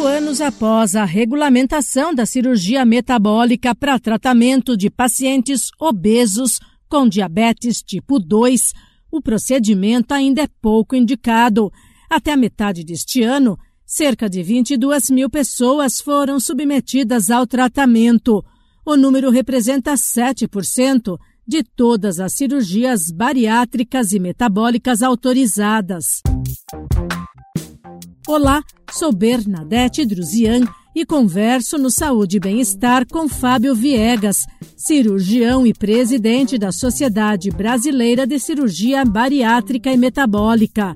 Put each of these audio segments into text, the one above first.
Cinco anos após a regulamentação da cirurgia metabólica para tratamento de pacientes obesos com diabetes tipo 2, o procedimento ainda é pouco indicado. Até a metade deste ano, cerca de 22 mil pessoas foram submetidas ao tratamento. O número representa 7% de todas as cirurgias bariátricas e metabólicas autorizadas. Olá, sou Bernadette Druzian e converso no Saúde e Bem-Estar com Fábio Viegas, cirurgião e presidente da Sociedade Brasileira de Cirurgia Bariátrica e Metabólica.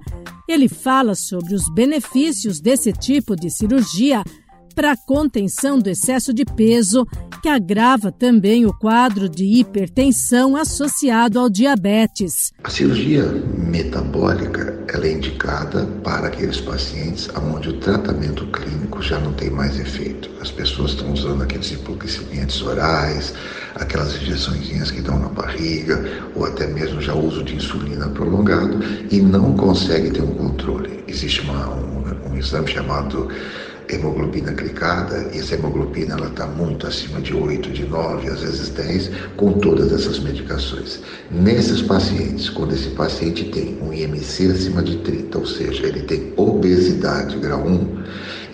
Ele fala sobre os benefícios desse tipo de cirurgia para a contenção do excesso de peso, que agrava também o quadro de hipertensão associado ao diabetes. A cirurgia metabólica ela é indicada para aqueles pacientes onde o tratamento clínico já não tem mais efeito. As pessoas estão usando aqueles hipoglicemiantes orais, aquelas injeções que dão na barriga, ou até mesmo já uso de insulina prolongado e não consegue ter um controle. Existe uma, um, um exame chamado hemoglobina glicada, e essa hemoglobina ela está muito acima de 8, de 9, às vezes 10, com todas essas medicações. Nesses pacientes, quando esse paciente tem um IMC acima de 30, ou seja, ele tem obesidade grau 1,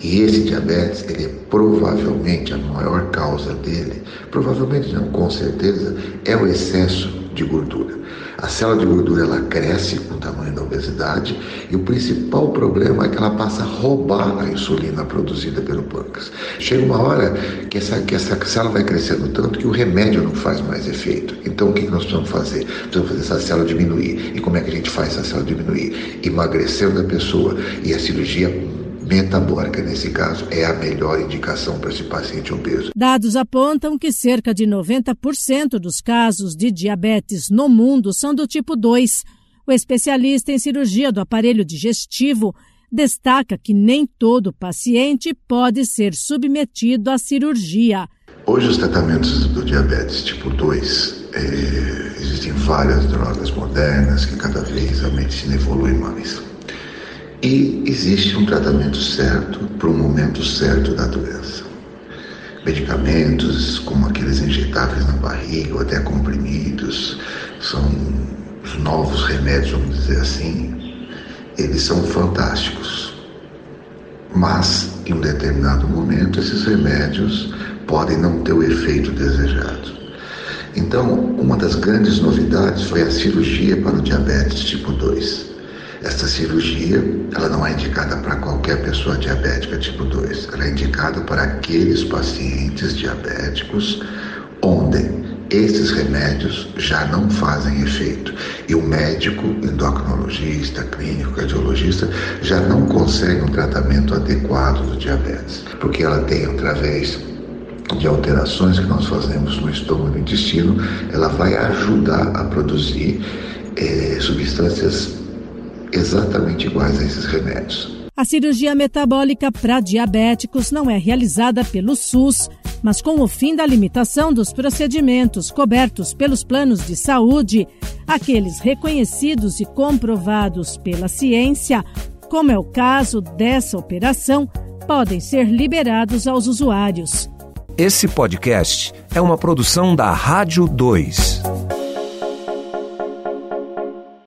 e esse diabetes, ele é provavelmente a maior causa dele, provavelmente não, com certeza, é o excesso de gordura. A célula de gordura ela cresce com o tamanho da obesidade e o principal problema é que ela passa a roubar a insulina produzida pelo pâncreas. Chega uma hora que essa, que essa célula vai crescendo tanto que o remédio não faz mais efeito. Então o que nós precisamos fazer? Precisamos fazer essa célula diminuir. E como é que a gente faz essa célula diminuir? Emagrecendo a pessoa e a cirurgia metabólica, nesse caso, é a melhor indicação para esse paciente obeso. Dados apontam que cerca de 90% dos casos de diabetes no mundo são do tipo 2. O especialista em cirurgia do aparelho digestivo destaca que nem todo paciente pode ser submetido à cirurgia. Hoje, os tratamentos do diabetes tipo 2, é, existem várias drogas modernas que cada vez a medicina evolui mais. E existe um tratamento certo para o momento certo da doença. Medicamentos como aqueles injetáveis na barriga ou até comprimidos, são os novos remédios, vamos dizer assim, eles são fantásticos. Mas, em um determinado momento, esses remédios podem não ter o efeito desejado. Então, uma das grandes novidades foi a cirurgia para o diabetes tipo 2 esta cirurgia, ela não é indicada para qualquer pessoa diabética tipo 2. Ela é indicada para aqueles pacientes diabéticos onde esses remédios já não fazem efeito e o médico, endocrinologista, clínico, cardiologista já não consegue um tratamento adequado do diabetes, porque ela tem através de alterações que nós fazemos no estômago e no intestino, ela vai ajudar a produzir eh, substâncias exatamente iguais a esses remédios. A cirurgia metabólica para diabéticos não é realizada pelo SUS, mas com o fim da limitação dos procedimentos cobertos pelos planos de saúde, aqueles reconhecidos e comprovados pela ciência, como é o caso dessa operação, podem ser liberados aos usuários. Esse podcast é uma produção da Rádio 2.